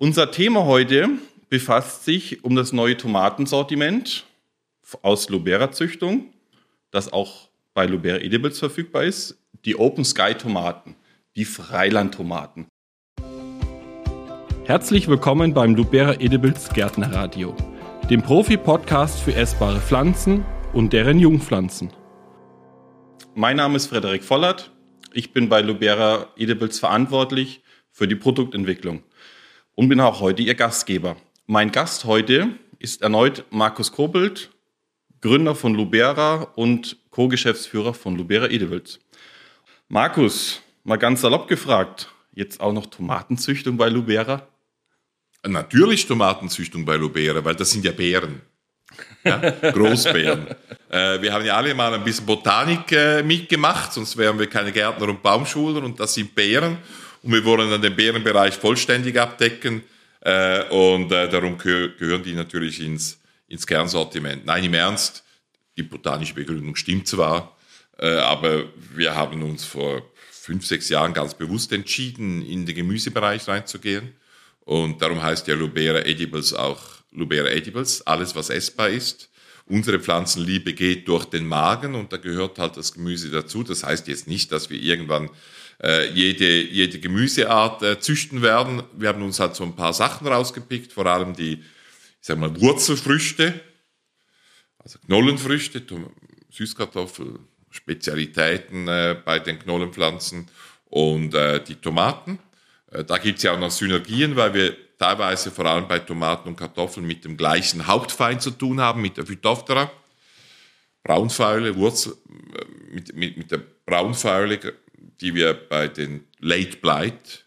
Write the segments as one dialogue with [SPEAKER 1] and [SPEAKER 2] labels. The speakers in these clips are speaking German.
[SPEAKER 1] Unser Thema heute befasst sich um das neue Tomatensortiment aus Lubera-Züchtung, das auch bei Lubera Edibles verfügbar ist, die Open Sky Tomaten, die Freilandtomaten. Herzlich willkommen beim Lubera Edibles Gärtnerradio, dem Profi-Podcast für essbare Pflanzen und deren Jungpflanzen. Mein Name ist Frederik Vollert. Ich bin bei Lubera Edibles verantwortlich für die Produktentwicklung und bin auch heute Ihr Gastgeber. Mein Gast heute ist erneut Markus Kobelt, Gründer von Lubera und Co-Geschäftsführer von Lubera Edibles. Markus, mal ganz salopp gefragt, jetzt auch noch Tomatenzüchtung bei Lubera?
[SPEAKER 2] Natürlich Tomatenzüchtung bei Lubera, weil das sind ja Beeren. Ja? Großbeeren. äh, wir haben ja alle mal ein bisschen Botanik äh, mitgemacht, sonst wären wir keine Gärtner und Baumschuler und das sind Beeren und wir wollen dann den Bärenbereich vollständig abdecken äh, und äh, darum gehö gehören die natürlich ins, ins Kernsortiment. Nein, im Ernst, die botanische Begründung stimmt zwar, äh, aber wir haben uns vor fünf, sechs Jahren ganz bewusst entschieden, in den Gemüsebereich reinzugehen und darum heißt ja Lubera Edibles auch Lubera Edibles, alles was essbar ist. Unsere Pflanzenliebe geht durch den Magen und da gehört halt das Gemüse dazu. Das heißt jetzt nicht, dass wir irgendwann äh, jede, jede Gemüseart äh, züchten werden. Wir haben uns halt so ein paar Sachen rausgepickt, vor allem die, ich sag mal, Wurzelfrüchte, also Knollenfrüchte, Süßkartoffel, Spezialitäten äh, bei den Knollenpflanzen und äh, die Tomaten. Äh, da gibt es ja auch noch Synergien, weil wir teilweise vor allem bei Tomaten und Kartoffeln mit dem gleichen Hauptfeind zu tun haben, mit der Phytophthora. Braunfäule, Wurzel, äh, mit, mit, mit der Braunfäule die wir bei den Late Blight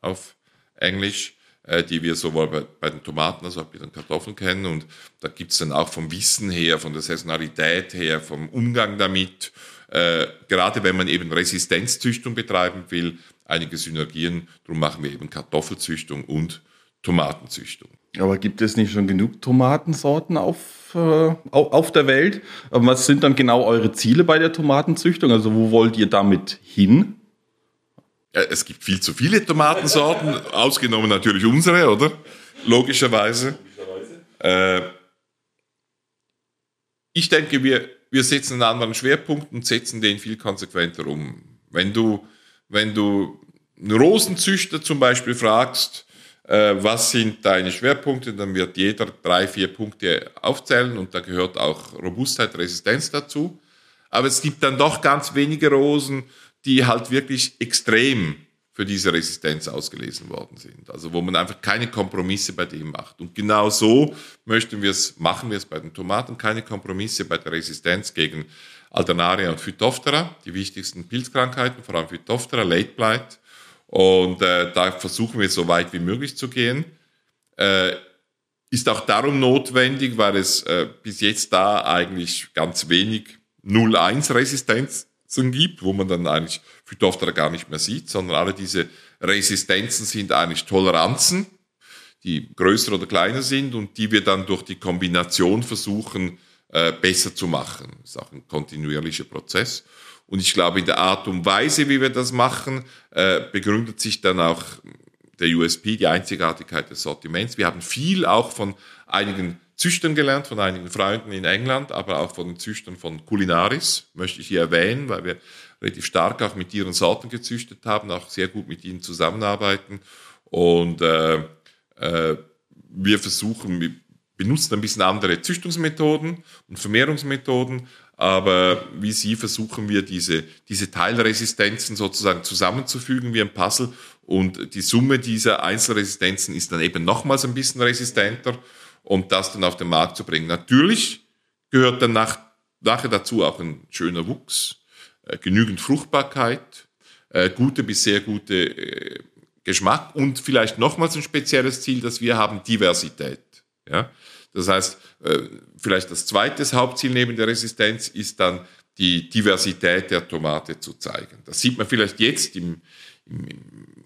[SPEAKER 2] auf Englisch, äh, die wir sowohl bei, bei, den Tomaten als auch bei den Kartoffeln kennen. Und da gibt es dann auch vom Wissen her, von der Saisonalität her, vom Umgang damit, äh, gerade wenn man eben Resistenzzüchtung betreiben will, einige Synergien. Darum machen wir eben Kartoffelzüchtung und Tomatenzüchtung.
[SPEAKER 1] Aber gibt es nicht schon genug Tomatensorten auf, äh, auf der Welt? Was sind dann genau eure Ziele bei der Tomatenzüchtung? Also wo wollt ihr damit hin?
[SPEAKER 2] Ja, es gibt viel zu viele Tomatensorten, ausgenommen natürlich unsere, oder? Logischerweise. Äh, ich denke, wir, wir setzen einen anderen Schwerpunkt und setzen den viel konsequenter um. Wenn du, wenn du einen Rosenzüchter zum Beispiel fragst, äh, was sind deine Schwerpunkte, dann wird jeder drei, vier Punkte aufzählen und da gehört auch Robustheit, Resistenz dazu. Aber es gibt dann doch ganz wenige Rosen, die halt wirklich extrem für diese Resistenz ausgelesen worden sind. Also wo man einfach keine Kompromisse bei dem macht. Und genau so möchten wir es, machen wir es bei den Tomaten, keine Kompromisse bei der Resistenz gegen Alternaria und Phytophthora, die wichtigsten Pilzkrankheiten, vor allem Phytophthora, Late Blight, und äh, da versuchen wir so weit wie möglich zu gehen. Äh, ist auch darum notwendig, weil es äh, bis jetzt da eigentlich ganz wenig 0-1-Resistenzen gibt, wo man dann eigentlich Phytophthora gar nicht mehr sieht, sondern alle diese Resistenzen sind eigentlich Toleranzen, die größer oder kleiner sind und die wir dann durch die Kombination versuchen, äh, besser zu machen. Das ist auch ein kontinuierlicher Prozess. Und ich glaube, in der Art und Weise, wie wir das machen, äh, begründet sich dann auch der USP, die Einzigartigkeit des Sortiments. Wir haben viel auch von einigen Züchtern gelernt, von einigen Freunden in England, aber auch von den Züchtern von Culinaris, möchte ich hier erwähnen, weil wir relativ stark auch mit ihren Sorten gezüchtet haben, auch sehr gut mit ihnen zusammenarbeiten. Und äh, äh, wir versuchen, wir benutzen ein bisschen andere Züchtungsmethoden und Vermehrungsmethoden, aber wie Sie versuchen wir diese, diese Teilresistenzen sozusagen zusammenzufügen wie ein Puzzle und die Summe dieser Einzelresistenzen ist dann eben nochmals ein bisschen resistenter, um das dann auf den Markt zu bringen. Natürlich gehört dann nach, nachher dazu auch ein schöner Wuchs, äh, genügend Fruchtbarkeit, äh, gute bis sehr gute äh, Geschmack und vielleicht nochmals ein spezielles Ziel, dass wir haben Diversität. Ja? Das heißt, äh, vielleicht das zweite Hauptziel neben der Resistenz ist dann die Diversität der Tomate zu zeigen. Das sieht man vielleicht jetzt im, im,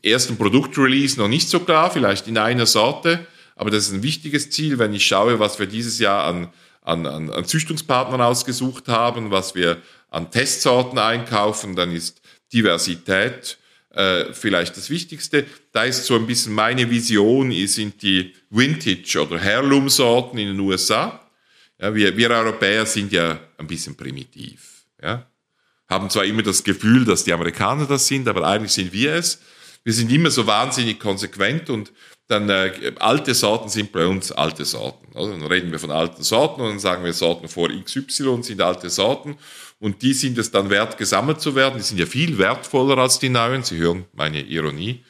[SPEAKER 2] ersten Produktrelease noch nicht so klar, vielleicht in einer Sorte, aber das ist ein wichtiges Ziel, wenn ich schaue, was wir dieses Jahr an, an, an, an Züchtungspartnern ausgesucht haben, was wir an Testsorten einkaufen, dann ist Diversität äh, vielleicht das Wichtigste. Da ist so ein bisschen meine Vision, sind die Vintage- oder Heirloom-Sorten in den USA. Ja, wir, wir Europäer sind ja ein bisschen primitiv. Ja? Haben zwar immer das Gefühl, dass die Amerikaner das sind, aber eigentlich sind wir es. Wir sind immer so wahnsinnig konsequent und dann äh, alte Sorten sind bei uns alte Sorten. Also dann reden wir von alten Sorten und dann sagen wir Sorten vor XY sind alte Sorten und die sind es dann wert, gesammelt zu werden. Die sind ja viel wertvoller als die neuen. Sie hören meine Ironie.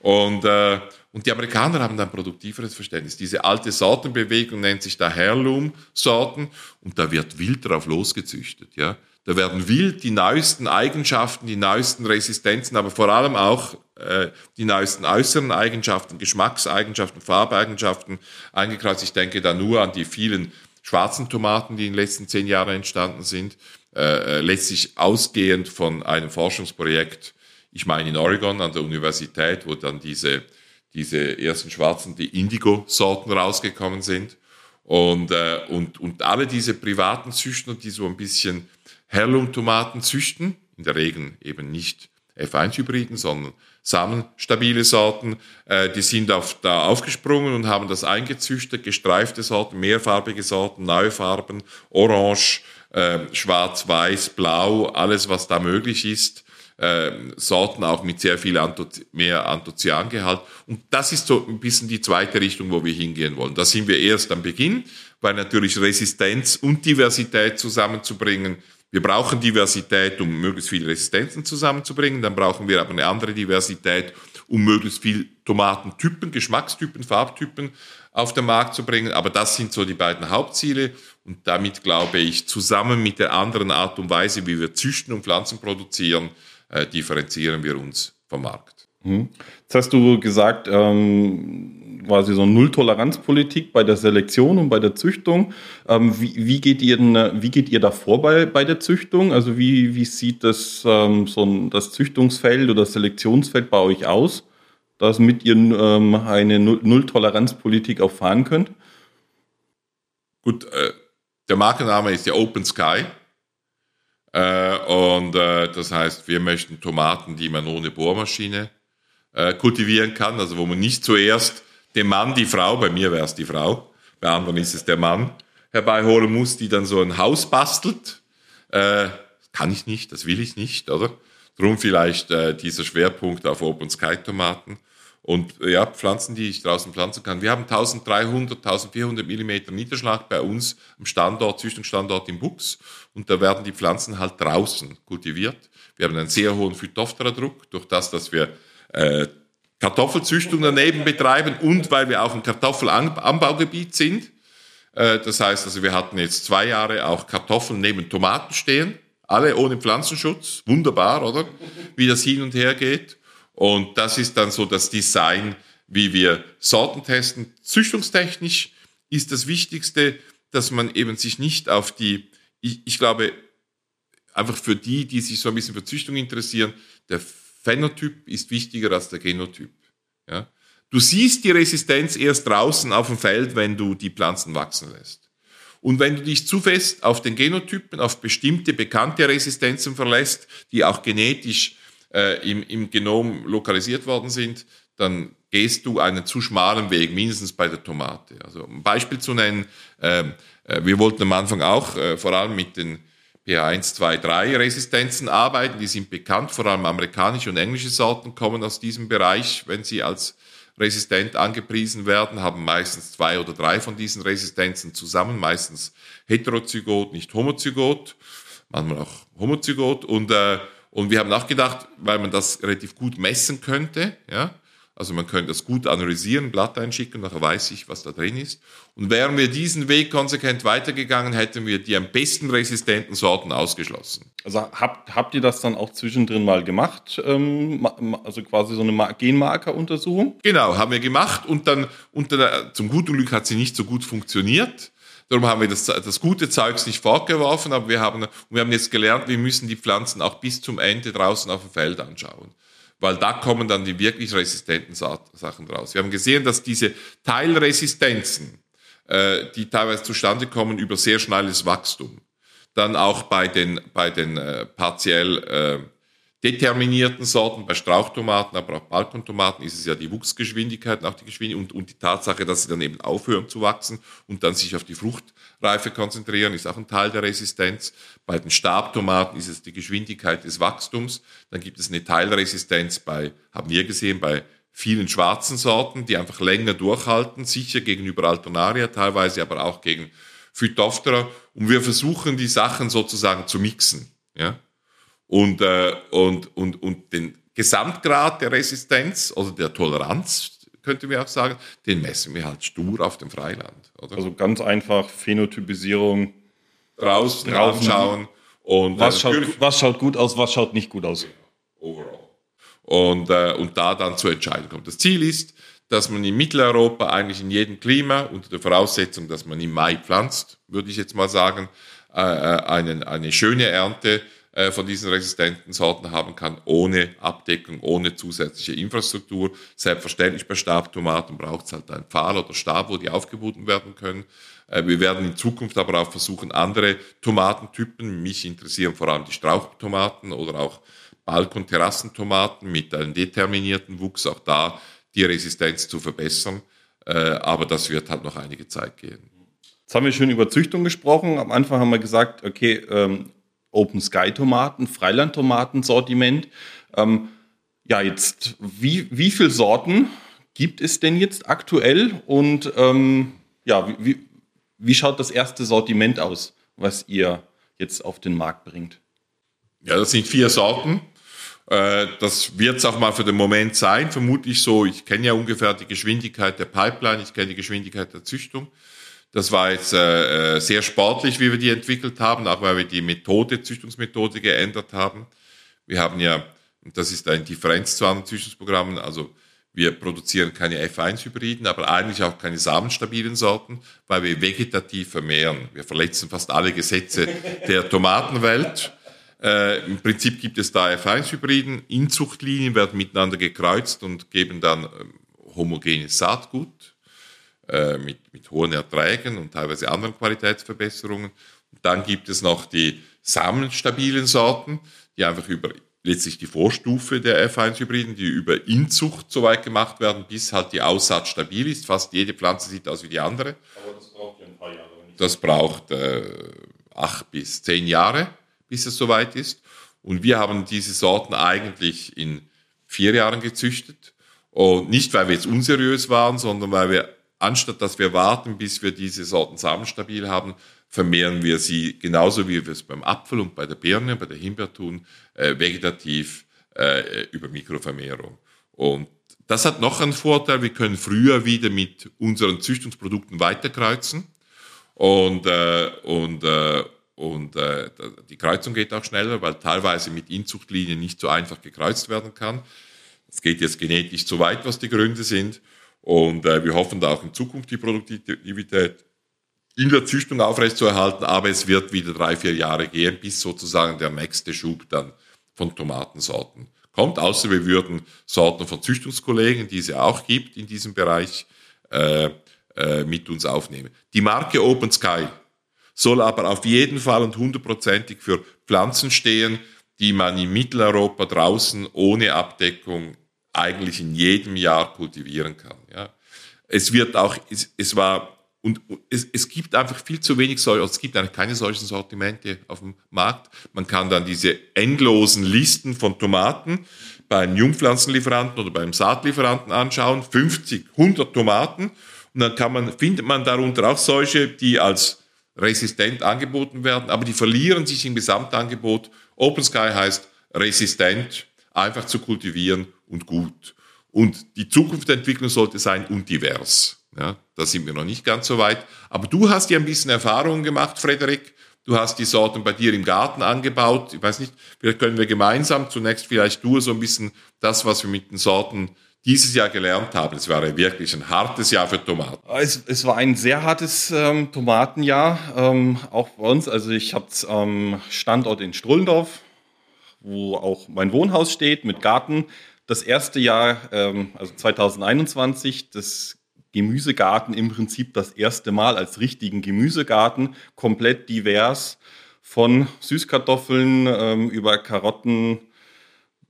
[SPEAKER 2] Und, äh, und die Amerikaner haben dann produktiveres Verständnis. Diese alte Sortenbewegung nennt sich da Heirloom-Sorten und da wird wild drauf losgezüchtet. Ja? Da werden wild die neuesten Eigenschaften, die neuesten Resistenzen, aber vor allem auch äh, die neuesten äußeren Eigenschaften, Geschmackseigenschaften, Farbeigenschaften eingekreuzt. Ich denke da nur an die vielen schwarzen Tomaten, die in den letzten zehn Jahren entstanden sind. Äh, äh letztlich ausgehend von einem Forschungsprojekt, ich meine in Oregon an der Universität, wo dann diese, diese ersten schwarzen, die Indigo-Sorten rausgekommen sind. Und, äh, und, und alle diese privaten Züchter, die so ein bisschen Heirloom-Tomaten züchten, in der Regel eben nicht F1-Hybriden, sondern samenstabile Sorten, äh, die sind auf, da aufgesprungen und haben das eingezüchtet, gestreifte Sorten, mehrfarbige Sorten, neue Farben, orange, äh, schwarz, weiß, blau, alles was da möglich ist, äh, Sorten auch mit sehr viel Antho mehr Anthocyan-Gehalt. Und das ist so ein bisschen die zweite Richtung, wo wir hingehen wollen. Da sind wir erst am Beginn, weil natürlich Resistenz und Diversität zusammenzubringen wir brauchen Diversität, um möglichst viele Resistenzen zusammenzubringen. Dann brauchen wir aber eine andere Diversität, um möglichst viel Tomatentypen, Geschmackstypen, Farbtypen auf den Markt zu bringen. Aber das sind so die beiden Hauptziele. Und damit glaube ich, zusammen mit der anderen Art und Weise, wie wir züchten und Pflanzen produzieren, äh, differenzieren wir uns vom Markt.
[SPEAKER 1] Mhm. Jetzt hast du gesagt, ähm quasi so Null-Toleranz-Politik bei der Selektion und bei der Züchtung. Ähm, wie, wie, geht ihr, wie geht ihr da vor bei, bei der Züchtung? Also wie, wie sieht das, ähm, so ein, das Züchtungsfeld oder Selektionsfeld bei euch aus, damit ihr ähm, eine Null-Toleranz-Politik auch fahren könnt?
[SPEAKER 2] Gut, äh, der Markenname ist ja Open Sky. Äh, und äh, das heißt, wir möchten Tomaten, die man ohne Bohrmaschine äh, kultivieren kann, also wo man nicht zuerst dem Mann die Frau, bei mir wäre es die Frau, bei anderen ist es der Mann, herbeiholen muss, die dann so ein Haus bastelt. Äh, kann ich nicht, das will ich nicht, oder? Drum vielleicht äh, dieser Schwerpunkt auf Open Sky Tomaten und äh, ja, Pflanzen, die ich draußen pflanzen kann. Wir haben 1300, 1400 Millimeter Niederschlag bei uns am Standort, Züchtungsstandort im Buchs und da werden die Pflanzen halt draußen kultiviert. Wir haben einen sehr hohen Phytophthora-Druck durch das, dass wir äh, Kartoffelzüchtung daneben betreiben und weil wir auch ein Kartoffelanbaugebiet sind. Äh, das heißt also, wir hatten jetzt zwei Jahre auch Kartoffeln neben Tomaten stehen, alle ohne Pflanzenschutz. Wunderbar, oder? Wie das hin und her geht. Und das ist dann so das Design, wie wir Sorten testen. Züchtungstechnisch ist das Wichtigste, dass man eben sich nicht auf die, ich, ich glaube, einfach für die, die sich so ein bisschen für Züchtung interessieren, der Phänotyp ist wichtiger als der Genotyp. Ja? Du siehst die Resistenz erst draußen auf dem Feld, wenn du die Pflanzen wachsen lässt. Und wenn du dich zu fest auf den Genotypen, auf bestimmte bekannte Resistenzen verlässt, die auch genetisch äh, im, im Genom lokalisiert worden sind, dann gehst du einen zu schmalen Weg, mindestens bei der Tomate. Also um ein Beispiel zu nennen, äh, äh, wir wollten am Anfang auch äh, vor allem mit den PH1, 2, 3 Resistenzen arbeiten. Die sind bekannt, vor allem amerikanische und englische Sorten kommen aus diesem Bereich, wenn sie als resistent angepriesen werden, haben meistens zwei oder drei von diesen Resistenzen zusammen, meistens heterozygot, nicht homozygot, manchmal auch homozygot. Und, äh, und wir haben nachgedacht, weil man das relativ gut messen könnte, ja, also man könnte das gut analysieren, Blatt einschicken, nachher weiß ich, was da drin ist. Und wären wir diesen Weg konsequent weitergegangen, hätten wir die am besten resistenten Sorten ausgeschlossen.
[SPEAKER 1] Also habt, habt ihr das dann auch zwischendrin mal gemacht? Ähm, also quasi so eine Genmarker-Untersuchung?
[SPEAKER 2] Genau, haben wir gemacht und dann unter der, zum guten Glück hat sie nicht so gut funktioniert. Darum haben wir das, das gute Zeugs nicht fortgeworfen, aber wir haben, wir haben jetzt gelernt, wir müssen die Pflanzen auch bis zum Ende draußen auf dem Feld anschauen weil da kommen dann die wirklich resistenten Sachen raus. Wir haben gesehen, dass diese Teilresistenzen, äh, die teilweise zustande kommen über sehr schnelles Wachstum, dann auch bei den, bei den äh, partiell äh, determinierten Sorten, bei Strauchtomaten, aber auch Balkontomaten ist es ja die Wuchsgeschwindigkeit auch die Geschwindigkeit und, und die Tatsache, dass sie dann eben aufhören zu wachsen und dann sich auf die Fruchtreife konzentrieren, ist auch ein Teil der Resistenz. Bei den Stabtomaten ist es die Geschwindigkeit des Wachstums. Dann gibt es eine Teilresistenz bei, haben wir gesehen, bei vielen schwarzen Sorten, die einfach länger durchhalten, sicher gegenüber Alternaria, teilweise aber auch gegen Phytophthora. Und wir versuchen die Sachen sozusagen zu mixen. Ja? Und, äh, und, und, und den Gesamtgrad der Resistenz oder der Toleranz, könnte man auch sagen, den messen wir halt stur auf dem Freiland.
[SPEAKER 1] Oder? Also ganz einfach Phänotypisierung.
[SPEAKER 2] Draußen, draußen anschauen.
[SPEAKER 1] Und was, schaut, was schaut gut aus, was schaut nicht gut aus.
[SPEAKER 2] Overall. Und, äh, und da dann zur Entscheidung kommt. Das Ziel ist, dass man in Mitteleuropa eigentlich in jedem Klima, unter der Voraussetzung, dass man im Mai pflanzt, würde ich jetzt mal sagen, äh, äh einen, eine schöne Ernte äh, von diesen resistenten Sorten haben kann, ohne Abdeckung, ohne zusätzliche Infrastruktur. Selbstverständlich bei Stabtomaten braucht es halt einen Pfahl oder Stab, wo die aufgeboten werden können. Äh, wir werden in Zukunft aber auch versuchen, andere Tomatentypen, mich interessieren vor allem die Strauchtomaten oder auch Balkon-Terrassentomaten mit einem determinierten Wuchs, auch da die Resistenz zu verbessern. Äh, aber das wird halt noch einige Zeit gehen.
[SPEAKER 1] Jetzt haben wir schon über Züchtung gesprochen. Am Anfang haben wir gesagt, okay, ähm, Open Sky Tomaten, Freilandtomaten-Sortiment. Ähm, ja, jetzt, wie, wie viele Sorten gibt es denn jetzt aktuell und ähm, ja, wie, wie, wie schaut das erste Sortiment aus, was ihr jetzt auf den Markt bringt?
[SPEAKER 2] Ja, das sind vier Sorten. Äh, das wird es auch mal für den Moment sein, vermutlich so. Ich kenne ja ungefähr die Geschwindigkeit der Pipeline, ich kenne die Geschwindigkeit der Züchtung. Das war jetzt äh, äh, sehr sportlich, wie wir die entwickelt haben, auch weil wir die Methode, Züchtungsmethode geändert haben. Wir haben ja, und das ist eine Differenz zu anderen Züchtungsprogrammen, also wir produzieren keine F1-Hybriden, aber eigentlich auch keine samenstabilen Sorten, weil wir vegetativ vermehren. Wir verletzen fast alle Gesetze der Tomatenwelt. Äh, Im Prinzip gibt es da F1-Hybriden. Inzuchtlinien werden miteinander gekreuzt und geben dann ähm, homogenes Saatgut. Äh, mit, mit hohen Erträgen und teilweise anderen Qualitätsverbesserungen. Und dann gibt es noch die samenstabilen Sorten, die einfach über letztlich die Vorstufe der F1-Hybriden, die über Inzucht so weit gemacht werden, bis halt die Aussaat stabil ist. Fast jede Pflanze sieht aus wie die andere. Aber das braucht ja ein paar Jahre. Das braucht äh, acht bis zehn Jahre, bis es soweit ist. Und wir haben diese Sorten eigentlich in vier Jahren gezüchtet. Und nicht, weil wir jetzt unseriös waren, sondern weil wir anstatt dass wir warten, bis wir diese Sorten samenstabil haben, vermehren wir sie genauso wie wir es beim Apfel und bei der Birne, bei der Himbeer tun, äh, vegetativ äh, über Mikrovermehrung. Und das hat noch einen Vorteil, wir können früher wieder mit unseren Züchtungsprodukten weiterkreuzen und, äh, und, äh, und äh, die Kreuzung geht auch schneller, weil teilweise mit Inzuchtlinien nicht so einfach gekreuzt werden kann. Es geht jetzt genetisch zu weit, was die Gründe sind. Und äh, wir hoffen da auch in Zukunft die Produktivität in der Züchtung aufrechtzuerhalten, aber es wird wieder drei, vier Jahre gehen, bis sozusagen der nächste Schub dann von Tomatensorten kommt, außer wir würden Sorten von Züchtungskollegen, die es ja auch gibt in diesem Bereich, äh, äh, mit uns aufnehmen. Die Marke Open Sky soll aber auf jeden Fall und hundertprozentig für Pflanzen stehen, die man in Mitteleuropa draußen ohne Abdeckung eigentlich in jedem Jahr kultivieren kann. Ja. Es wird auch, es, es war, und es, es gibt einfach viel zu wenig solche, es gibt eigentlich keine solchen Sortimente auf dem Markt. Man kann dann diese endlosen Listen von Tomaten beim Jungpflanzenlieferanten oder beim Saatlieferanten anschauen, 50, 100 Tomaten, und dann kann man, findet man darunter auch solche, die als resistent angeboten werden, aber die verlieren sich im Gesamtangebot. Open Sky heißt resistent, einfach zu kultivieren und gut. Und die Zukunftsentwicklung sollte sein und divers. Ja, da sind wir noch nicht ganz so weit. Aber du hast ja ein bisschen Erfahrungen gemacht, Frederik. Du hast die Sorten bei dir im Garten angebaut. Ich weiß nicht, vielleicht können wir gemeinsam zunächst vielleicht du so ein bisschen das, was wir mit den Sorten dieses Jahr gelernt haben. Es war wirklich ein hartes Jahr für Tomaten.
[SPEAKER 1] Es, es war ein sehr hartes ähm, Tomatenjahr, ähm, auch bei uns. Also ich habe ähm, Standort in Strullendorf, wo auch mein Wohnhaus steht mit Garten das erste Jahr, ähm, also 2021, das Gemüsegarten im Prinzip das erste Mal als richtigen Gemüsegarten, komplett divers, von Süßkartoffeln ähm, über Karotten,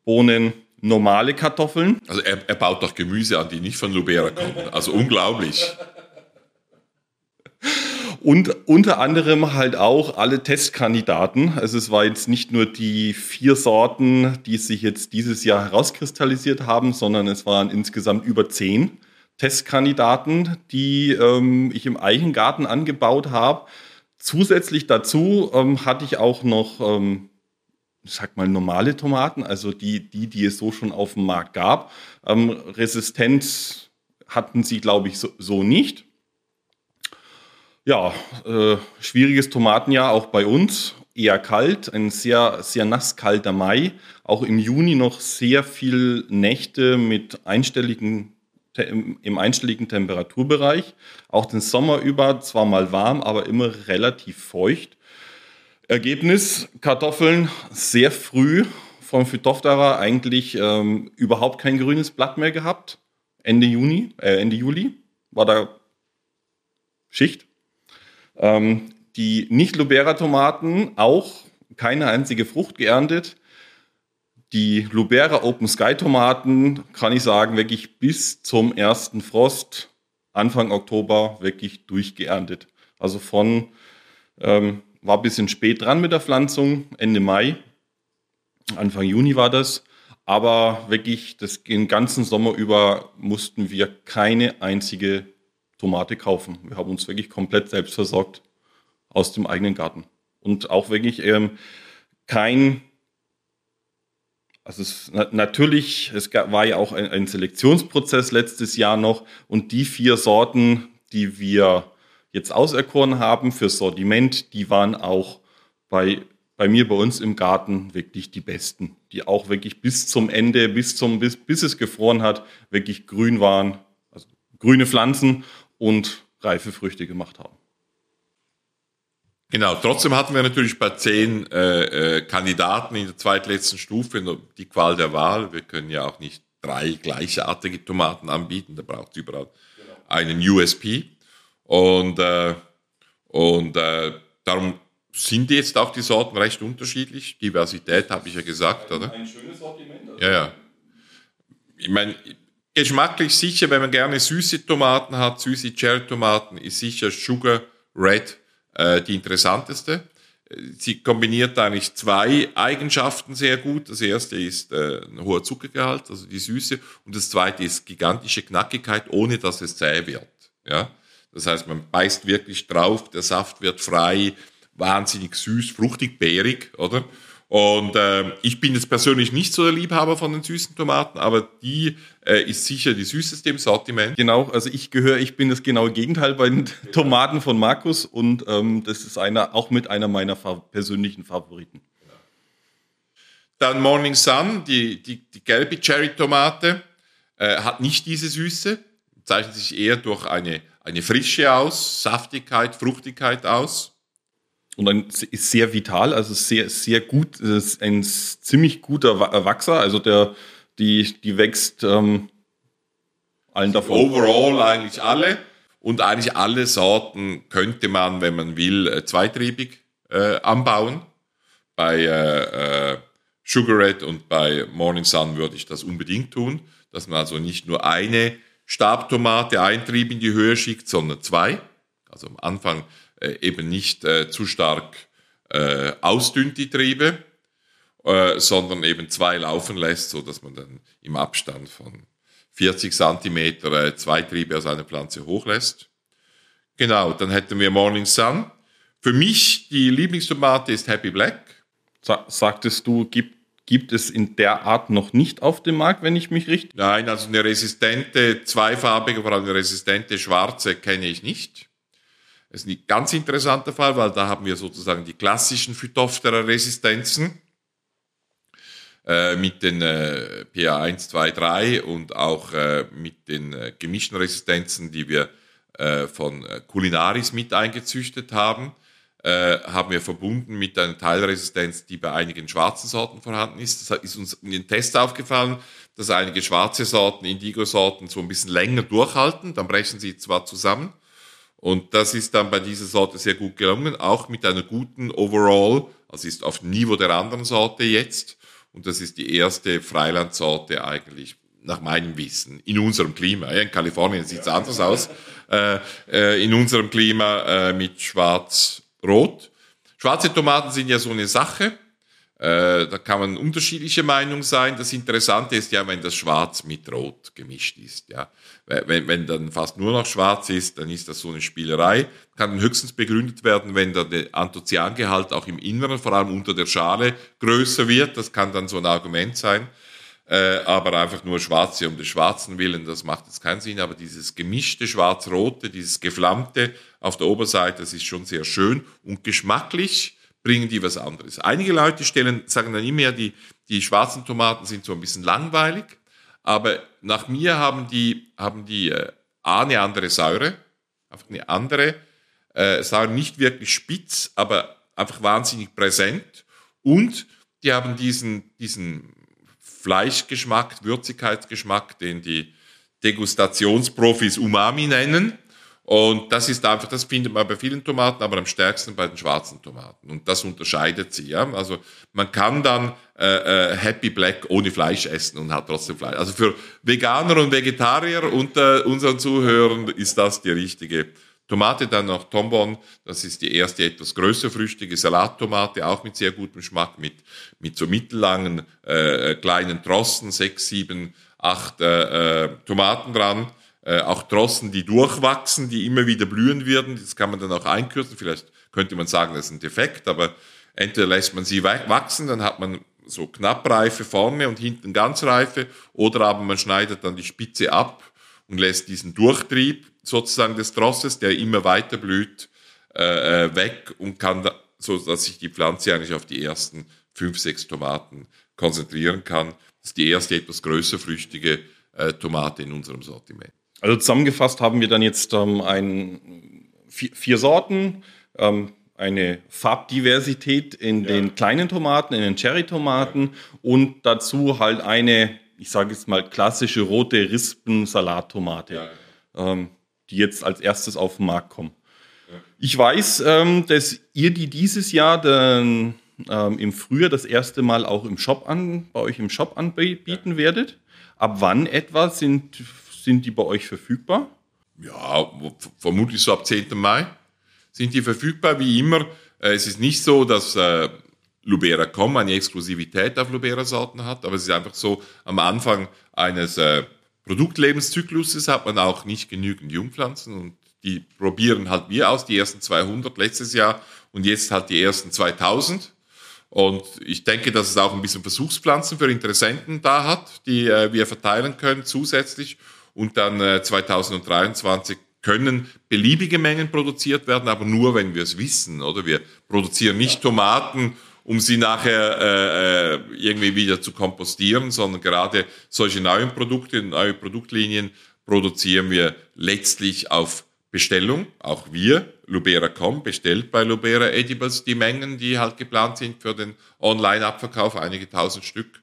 [SPEAKER 1] Bohnen, normale Kartoffeln.
[SPEAKER 2] Also er, er baut doch Gemüse an, die nicht von Lubera kommen. Also unglaublich.
[SPEAKER 1] Und unter anderem halt auch alle Testkandidaten. Also es war jetzt nicht nur die vier Sorten, die sich jetzt dieses Jahr herauskristallisiert haben, sondern es waren insgesamt über zehn Testkandidaten, die ähm, ich im Eichengarten angebaut habe. Zusätzlich dazu ähm, hatte ich auch noch, ähm, ich sag mal, normale Tomaten, also die, die, die es so schon auf dem Markt gab. Ähm, Resistenz hatten sie, glaube ich, so, so nicht. Ja, äh, schwieriges Tomatenjahr auch bei uns. Eher kalt, ein sehr, sehr nass kalter Mai. Auch im Juni noch sehr viel Nächte mit einstelligen, im einstelligen Temperaturbereich. Auch den Sommer über zwar mal warm, aber immer relativ feucht. Ergebnis, Kartoffeln sehr früh vom Phytophthora eigentlich ähm, überhaupt kein grünes Blatt mehr gehabt. Ende Juni, äh, Ende Juli war da Schicht. Ähm, die Nicht-Lubera-Tomaten auch keine einzige Frucht geerntet. Die Lubera Open Sky Tomaten kann ich sagen, wirklich bis zum ersten Frost, Anfang Oktober, wirklich durchgeerntet. Also von, ähm, war ein bisschen spät dran mit der Pflanzung, Ende Mai, Anfang Juni war das. Aber wirklich das, den ganzen Sommer über mussten wir keine einzige Tomate kaufen. Wir haben uns wirklich komplett selbst versorgt aus dem eigenen Garten. Und auch wirklich ähm, kein, also es, na, natürlich, es gab, war ja auch ein, ein Selektionsprozess letztes Jahr noch und die vier Sorten, die wir jetzt auserkoren haben für Sortiment, die waren auch bei, bei mir, bei uns im Garten wirklich die besten, die auch wirklich bis zum Ende, bis, zum, bis, bis es gefroren hat, wirklich grün waren, also grüne Pflanzen und reife Früchte gemacht haben.
[SPEAKER 2] Genau, trotzdem hatten wir natürlich bei zehn äh, äh, Kandidaten in der zweitletzten Stufe die Qual der Wahl. Wir können ja auch nicht drei gleichartige Tomaten anbieten, da braucht es überall genau. einen USP. Und, äh, und äh, darum sind jetzt auch die Sorten recht unterschiedlich. Diversität habe ich ja gesagt, oder? Ein schönes Sortiment. Also. Ja, ja. Ich meine, Geschmacklich sicher, wenn man gerne süße Tomaten hat, süße Cherry-Tomaten, ist sicher Sugar Red äh, die interessanteste. Sie kombiniert eigentlich zwei Eigenschaften sehr gut. Das erste ist äh, ein hoher Zuckergehalt, also die Süße, und das zweite ist gigantische Knackigkeit, ohne dass es zäh wird. Ja? Das heißt, man beißt wirklich drauf, der Saft wird frei, wahnsinnig süß, fruchtig, bärig, oder? Und äh, ich bin jetzt persönlich nicht so der Liebhaber von den süßen Tomaten, aber die äh, ist sicher die süßeste im Sortiment.
[SPEAKER 1] Genau, also ich gehöre, ich bin das genaue Gegenteil bei den Tomaten von Markus und ähm, das ist einer, auch mit einer meiner persönlichen Favoriten.
[SPEAKER 2] Dann Morning Sun, die, die, die gelbe Cherry-Tomate, äh, hat nicht diese Süße, zeichnet sich eher durch eine, eine Frische aus, Saftigkeit, Fruchtigkeit aus
[SPEAKER 1] und ein, ist sehr vital, also sehr, sehr gut, ist ein ziemlich guter Wachser, also der, die, die wächst ähm,
[SPEAKER 2] allen davon. Overall eigentlich alle und eigentlich alle Sorten könnte man, wenn man will, äh, zweitriebig äh, anbauen. Bei äh, äh, Sugar Red und bei Morning Sun würde ich das unbedingt tun, dass man also nicht nur eine Stabtomate, ein Trieb in die Höhe schickt, sondern zwei. Also am Anfang äh, eben nicht äh, zu stark äh, ausdünnt, die Triebe, äh, sondern eben zwei laufen lässt, so dass man dann im Abstand von 40 Zentimeter äh, zwei Triebe aus einer Pflanze hochlässt. Genau, dann hätten wir Morning Sun. Für mich die Lieblingstomate ist Happy Black.
[SPEAKER 1] Sa sagtest du, gibt, gibt es in der Art noch nicht auf dem Markt, wenn ich mich richtig?
[SPEAKER 2] Nein, also eine resistente, zweifarbige, vor allem eine resistente schwarze kenne ich nicht. Das ist ein ganz interessanter Fall, weil da haben wir sozusagen die klassischen Phytophthora-Resistenzen äh, mit den äh, PA1, 2, 3 und auch äh, mit den äh, gemischten Resistenzen, die wir äh, von Culinaris mit eingezüchtet haben, haben wir verbunden mit einer Teilresistenz, die bei einigen schwarzen Sorten vorhanden ist. Das ist uns in den Tests aufgefallen, dass einige schwarze Sorten, Indigo-Sorten so ein bisschen länger durchhalten, dann brechen sie zwar zusammen, und das ist dann bei dieser Sorte sehr gut gelungen, auch mit einer guten Overall, also ist auf Niveau der anderen Sorte jetzt. und das ist die erste Freilandsorte eigentlich nach meinem Wissen, in unserem Klima. in Kalifornien sieht es ja. anders aus. Äh, äh, in unserem Klima äh, mit Schwarz-Rot. Schwarze Tomaten sind ja so eine Sache. Äh, da kann man unterschiedliche Meinungen sein. Das Interessante ist ja, wenn das Schwarz mit Rot gemischt ist. Ja. Wenn, wenn dann fast nur noch Schwarz ist, dann ist das so eine Spielerei. Kann höchstens begründet werden, wenn dann der Anthocyangehalt auch im Inneren, vor allem unter der Schale, größer wird. Das kann dann so ein Argument sein. Äh, aber einfach nur Schwarze um des Schwarzen willen, das macht jetzt keinen Sinn. Aber dieses gemischte Schwarz-Rote, dieses geflammte auf der Oberseite, das ist schon sehr schön und geschmacklich bringen die was anderes. Einige Leute stellen, sagen dann immer, die, die schwarzen Tomaten sind so ein bisschen langweilig, aber nach mir haben die, haben die äh, eine andere Säure, einfach eine andere äh, Säure, nicht wirklich spitz, aber einfach wahnsinnig präsent und die haben diesen, diesen Fleischgeschmack, Würzigkeitsgeschmack, den die Degustationsprofis Umami nennen. Und das ist einfach, das findet man bei vielen Tomaten, aber am stärksten bei den schwarzen Tomaten. Und das unterscheidet sie. Ja? Also man kann dann äh, äh, Happy Black ohne Fleisch essen und hat trotzdem Fleisch. Also für Veganer und Vegetarier unter unseren Zuhörern ist das die richtige Tomate. Dann noch Tombon, das ist die erste etwas größerfrüchtige Salattomate, auch mit sehr gutem Geschmack, mit, mit so mittellangen äh, kleinen Trossen, sechs, sieben, acht äh, äh, Tomaten dran äh, auch Drossen, die durchwachsen, die immer wieder blühen werden. Das kann man dann auch einkürzen. Vielleicht könnte man sagen, das ist ein Defekt, aber entweder lässt man sie wachsen, dann hat man so Knappreife vorne und hinten Ganzreife, oder aber man schneidet dann die Spitze ab und lässt diesen Durchtrieb sozusagen des Drosses, der immer weiter blüht, äh, äh weg und kann, da, so dass sich die Pflanze eigentlich auf die ersten fünf, sechs Tomaten konzentrieren kann. Das ist die erste etwas größer früchtige äh, Tomate in unserem Sortiment.
[SPEAKER 1] Also zusammengefasst haben wir dann jetzt ähm, ein, vier, vier Sorten, ähm, eine Farbdiversität in ja. den kleinen Tomaten, in den Cherry-Tomaten ja. und dazu halt eine, ich sage jetzt mal, klassische rote Rispen-Salattomate, ja. ähm, die jetzt als erstes auf den Markt kommen. Ich weiß, ähm, dass ihr die dieses Jahr dann, ähm, im Frühjahr das erste Mal auch im Shop an, bei euch im Shop anbieten werdet. Ab wann etwa sind sind die bei euch verfügbar?
[SPEAKER 2] Ja, vermutlich so ab 10. Mai sind die verfügbar, wie immer. Äh, es ist nicht so, dass äh, Lubera.com eine Exklusivität auf Lubera-Sorten hat, aber es ist einfach so, am Anfang eines äh, Produktlebenszykluses hat man auch nicht genügend Jungpflanzen und die probieren halt wir aus, die ersten 200 letztes Jahr und jetzt halt die ersten 2000. Und ich denke, dass es auch ein bisschen Versuchspflanzen für Interessenten da hat, die äh, wir verteilen können zusätzlich und dann äh, 2023 können beliebige Mengen produziert werden, aber nur, wenn wir es wissen, oder? Wir produzieren nicht Tomaten, um sie nachher äh, äh, irgendwie wieder zu kompostieren, sondern gerade solche neuen Produkte, neue Produktlinien produzieren wir letztlich auf Bestellung. Auch wir, Lubera.com, bestellt bei Lubera Edibles die Mengen, die halt geplant sind für den Online-Abverkauf, einige tausend Stück.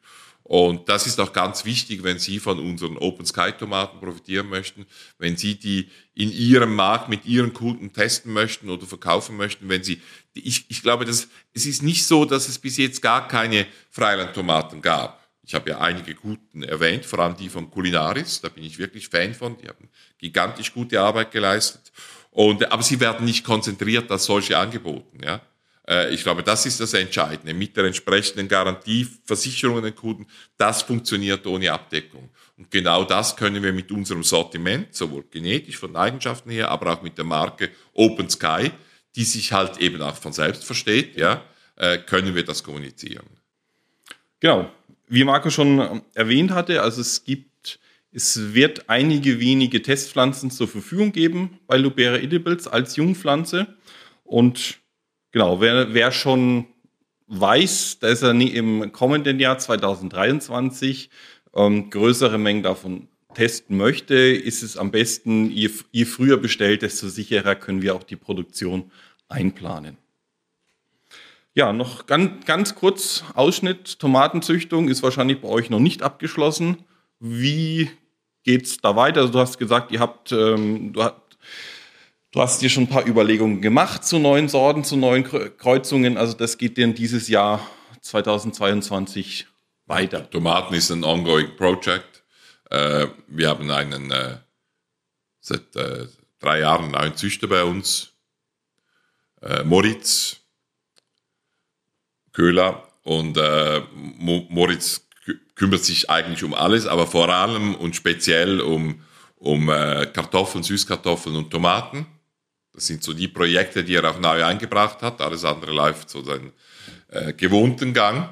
[SPEAKER 2] Und das ist auch ganz wichtig, wenn Sie von unseren Open Sky Tomaten profitieren möchten, wenn Sie die in Ihrem Markt mit Ihren Kunden testen möchten oder verkaufen möchten, wenn Sie, ich, ich glaube, dass, es ist nicht so, dass es bis jetzt gar keine Freilandtomaten gab. Ich habe ja einige guten erwähnt, vor allem die von Culinaris, da bin ich wirklich Fan von, die haben gigantisch gute Arbeit geleistet. Und, aber sie werden nicht konzentriert als solche angeboten, ja. Äh, ich glaube, das ist das Entscheidende. Mit der entsprechenden Garantieversicherung den Kunden, das funktioniert ohne Abdeckung. Und genau das können wir mit unserem Sortiment, sowohl genetisch von Eigenschaften her, aber auch mit der Marke Open Sky, die sich halt eben auch von selbst versteht, ja, äh, können wir das kommunizieren.
[SPEAKER 1] Genau. Wie Marco schon erwähnt hatte, also es gibt, es wird einige wenige Testpflanzen zur Verfügung geben bei Lubera Edibles als Jungpflanze. Und Genau, wer, wer schon weiß, dass er im kommenden Jahr 2023 ähm, größere Mengen davon testen möchte, ist es am besten, je, je früher bestellt, desto sicherer können wir auch die Produktion einplanen. Ja, noch ganz, ganz kurz Ausschnitt. Tomatenzüchtung ist wahrscheinlich bei euch noch nicht abgeschlossen. Wie geht es da weiter? Also du hast gesagt, ihr habt, ähm, du, Du hast dir schon ein paar Überlegungen gemacht zu neuen Sorten, zu neuen Kreuzungen. Also das geht dir dieses Jahr 2022 weiter?
[SPEAKER 2] Tomaten ist ein ongoing project. Äh, wir haben einen äh, seit äh, drei Jahren neuen Züchter bei uns, Moritz Köhler. Und Moritz kümmert sich eigentlich um alles, aber vor allem und speziell um, um Kartoffeln, Süßkartoffeln und Tomaten. Das sind so die Projekte, die er auch neu eingebracht hat. Alles andere läuft so seinen äh, gewohnten Gang.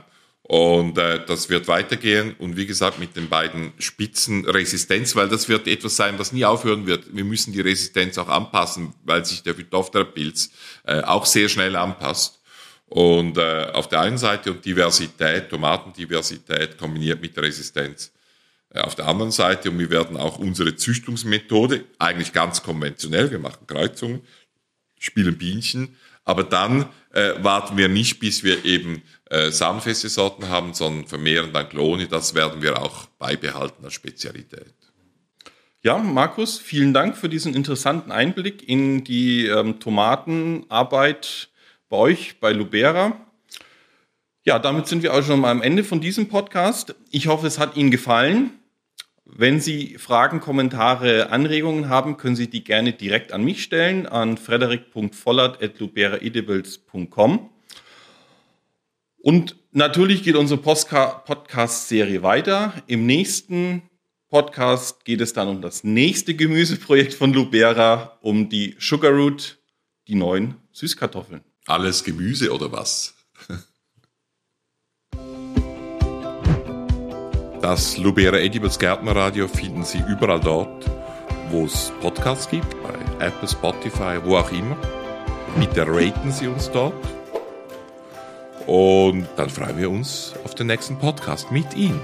[SPEAKER 2] Und äh, das wird weitergehen. Und wie gesagt, mit den beiden Spitzen Resistenz, weil das wird etwas sein, was nie aufhören wird. Wir müssen die Resistenz auch anpassen, weil sich der Phytophthora-Pilz äh, auch sehr schnell anpasst. Und äh, auf der einen Seite und Diversität, Tomatendiversität kombiniert mit Resistenz. Äh, auf der anderen Seite, und wir werden auch unsere Züchtungsmethode, eigentlich ganz konventionell, wir machen Kreuzungen, spielen Bienchen, aber dann äh, warten wir nicht, bis wir eben äh, samenfeste Sorten haben, sondern vermehren dann Klone. Das werden wir auch beibehalten als Spezialität.
[SPEAKER 1] Ja, Markus, vielen Dank für diesen interessanten Einblick in die ähm, Tomatenarbeit bei euch, bei Lubera. Ja, damit sind wir auch schon mal am Ende von diesem Podcast. Ich hoffe, es hat Ihnen gefallen. Wenn Sie Fragen, Kommentare, Anregungen haben, können Sie die gerne direkt an mich stellen, an frederik.vollert.luberaedibles.com. Und natürlich geht unsere Podcast-Serie weiter. Im nächsten Podcast geht es dann um das nächste Gemüseprojekt von Lubera, um die Sugarroot, die neuen Süßkartoffeln.
[SPEAKER 2] Alles Gemüse oder was? Das Lubera Edibles Gärtnerradio finden Sie überall dort, wo es Podcasts gibt, bei Apple, Spotify, wo auch immer. Bitte raten Sie uns dort. Und dann freuen wir uns auf den nächsten Podcast mit Ihnen.